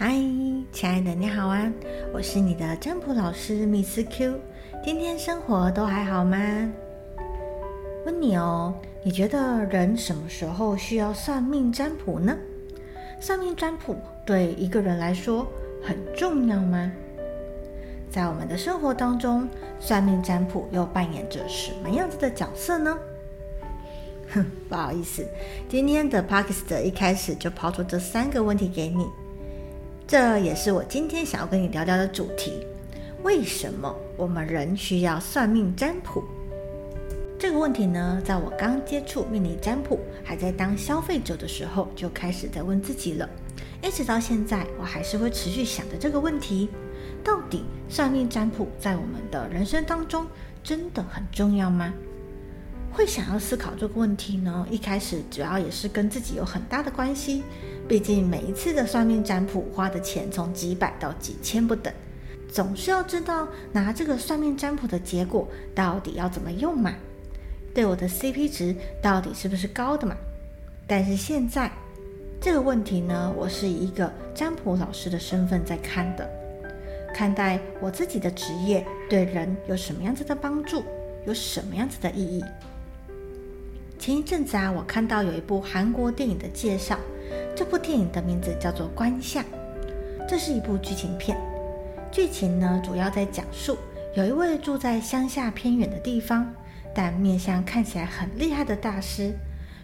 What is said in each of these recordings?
嗨，亲爱的，你好啊！我是你的占卜老师 Miss Q。今天生活都还好吗？问你哦，你觉得人什么时候需要算命占卜呢？算命占卜对一个人来说很重要吗？在我们的生活当中，算命占卜又扮演着什么样子的角色呢？哼，不好意思，今天的 p a k i s t 一开始就抛出这三个问题给你。这也是我今天想要跟你聊聊的主题：为什么我们人需要算命占卜？这个问题呢，在我刚接触命理占卜，还在当消费者的时候，就开始在问自己了。一直到现在，我还是会持续想着这个问题：到底算命占卜在我们的人生当中真的很重要吗？会想要思考这个问题呢？一开始主要也是跟自己有很大的关系。毕竟每一次的算命占卜花的钱从几百到几千不等，总是要知道拿这个算命占卜的结果到底要怎么用嘛？对我的 CP 值到底是不是高的嘛？但是现在这个问题呢，我是以一个占卜老师的身份在看的，看待我自己的职业对人有什么样子的帮助，有什么样子的意义。前一阵子啊，我看到有一部韩国电影的介绍。这部电影的名字叫做《观相》，这是一部剧情片。剧情呢，主要在讲述有一位住在乡下偏远的地方，但面相看起来很厉害的大师，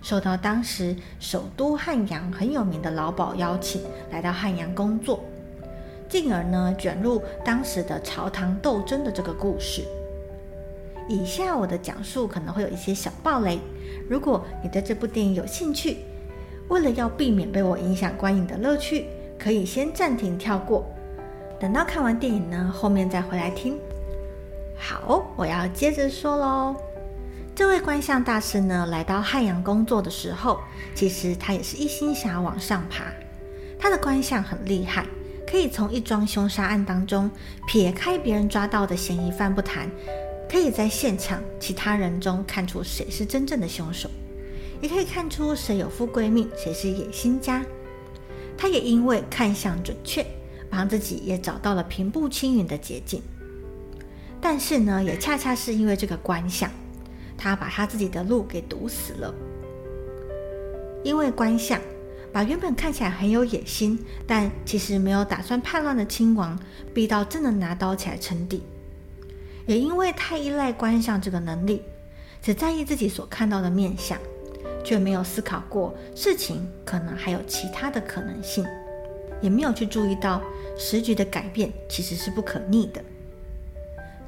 受到当时首都汉阳很有名的老鸨邀请，来到汉阳工作，进而呢卷入当时的朝堂斗争的这个故事。以下我的讲述可能会有一些小暴雷，如果你对这部电影有兴趣。为了要避免被我影响观影的乐趣，可以先暂停跳过，等到看完电影呢，后面再回来听。好，我要接着说喽。这位观相大师呢，来到汉阳工作的时候，其实他也是一心想要往上爬。他的观相很厉害，可以从一桩凶杀案当中撇开别人抓到的嫌疑犯不谈，可以在现场其他人中看出谁是真正的凶手。也可以看出谁有富贵命，谁是野心家。他也因为看相准确，帮自己也找到了平步青云的捷径。但是呢，也恰恰是因为这个观相，他把他自己的路给堵死了。因为观相，把原本看起来很有野心，但其实没有打算叛乱的亲王，逼到真的拿刀起来称帝。也因为太依赖观相这个能力，只在意自己所看到的面相。却没有思考过事情可能还有其他的可能性，也没有去注意到时局的改变其实是不可逆的。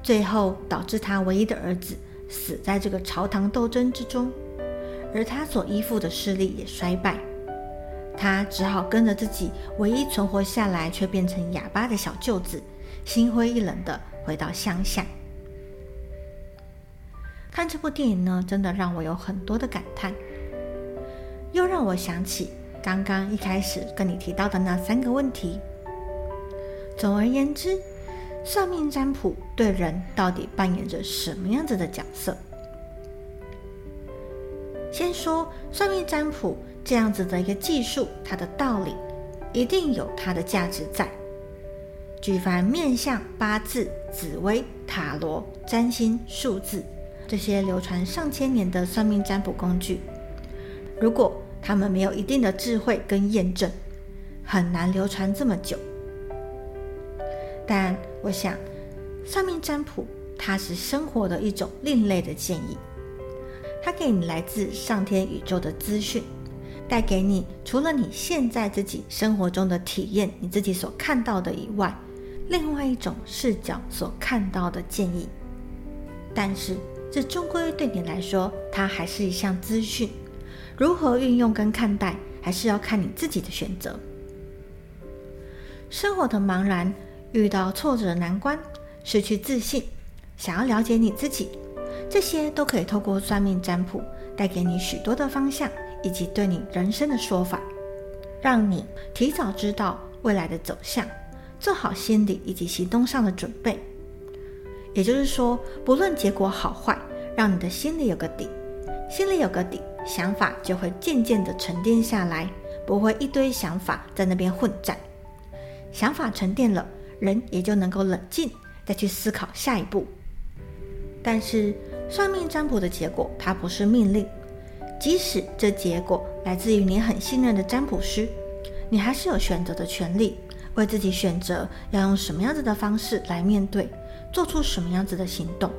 最后导致他唯一的儿子死在这个朝堂斗争之中，而他所依附的势力也衰败，他只好跟着自己唯一存活下来却变成哑巴的小舅子，心灰意冷的回到乡下。看这部电影呢，真的让我有很多的感叹。又让我想起刚刚一开始跟你提到的那三个问题。总而言之，算命占卜对人到底扮演着什么样子的角色？先说算命占卜这样子的一个技术，它的道理一定有它的价值在。举凡面相、八字、紫微、塔罗、占星、数字这些流传上千年的算命占卜工具，如果他们没有一定的智慧跟验证，很难流传这么久。但我想，算命占卜它是生活的一种另类的建议，它给你来自上天宇宙的资讯，带给你除了你现在自己生活中的体验，你自己所看到的以外，另外一种视角所看到的建议。但是，这终归对你来说，它还是一项资讯。如何运用跟看待，还是要看你自己的选择。生活的茫然，遇到挫折难关，失去自信，想要了解你自己，这些都可以透过算命占卜带给你许多的方向，以及对你人生的说法，让你提早知道未来的走向，做好心理以及行动上的准备。也就是说，不论结果好坏，让你的心里有个底，心里有个底。想法就会渐渐的沉淀下来，不会一堆想法在那边混战。想法沉淀了，人也就能够冷静，再去思考下一步。但是算命占卜的结果，它不是命令，即使这结果来自于你很信任的占卜师，你还是有选择的权利，为自己选择要用什么样子的方式来面对，做出什么样子的行动。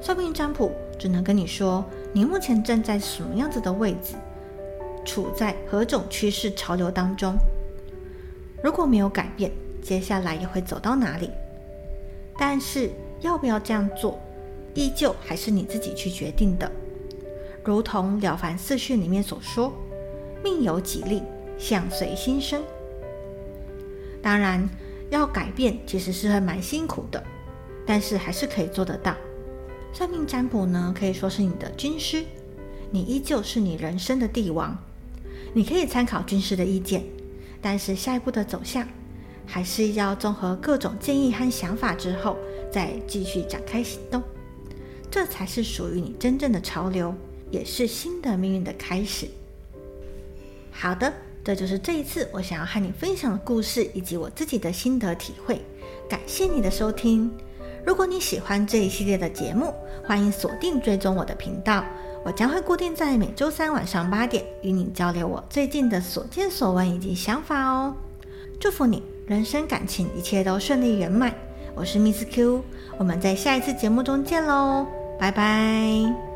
算命占卜只能跟你说，你目前站在什么样子的位置，处在何种趋势潮流当中。如果没有改变，接下来也会走到哪里。但是要不要这样做，依旧还是你自己去决定的。如同《了凡四训》里面所说：“命由己立，相随心生。”当然，要改变其实是会蛮辛苦的，但是还是可以做得到。算命占卜呢，可以说是你的军师，你依旧是你人生的帝王。你可以参考军师的意见，但是下一步的走向，还是要综合各种建议和想法之后，再继续展开行动。这才是属于你真正的潮流，也是新的命运的开始。好的，这就是这一次我想要和你分享的故事，以及我自己的心得体会。感谢你的收听。如果你喜欢这一系列的节目，欢迎锁定追踪我的频道，我将会固定在每周三晚上八点与你交流我最近的所见所闻以及想法哦。祝福你人生感情一切都顺利圆满。我是 Miss Q，我们在下一次节目中见喽，拜拜。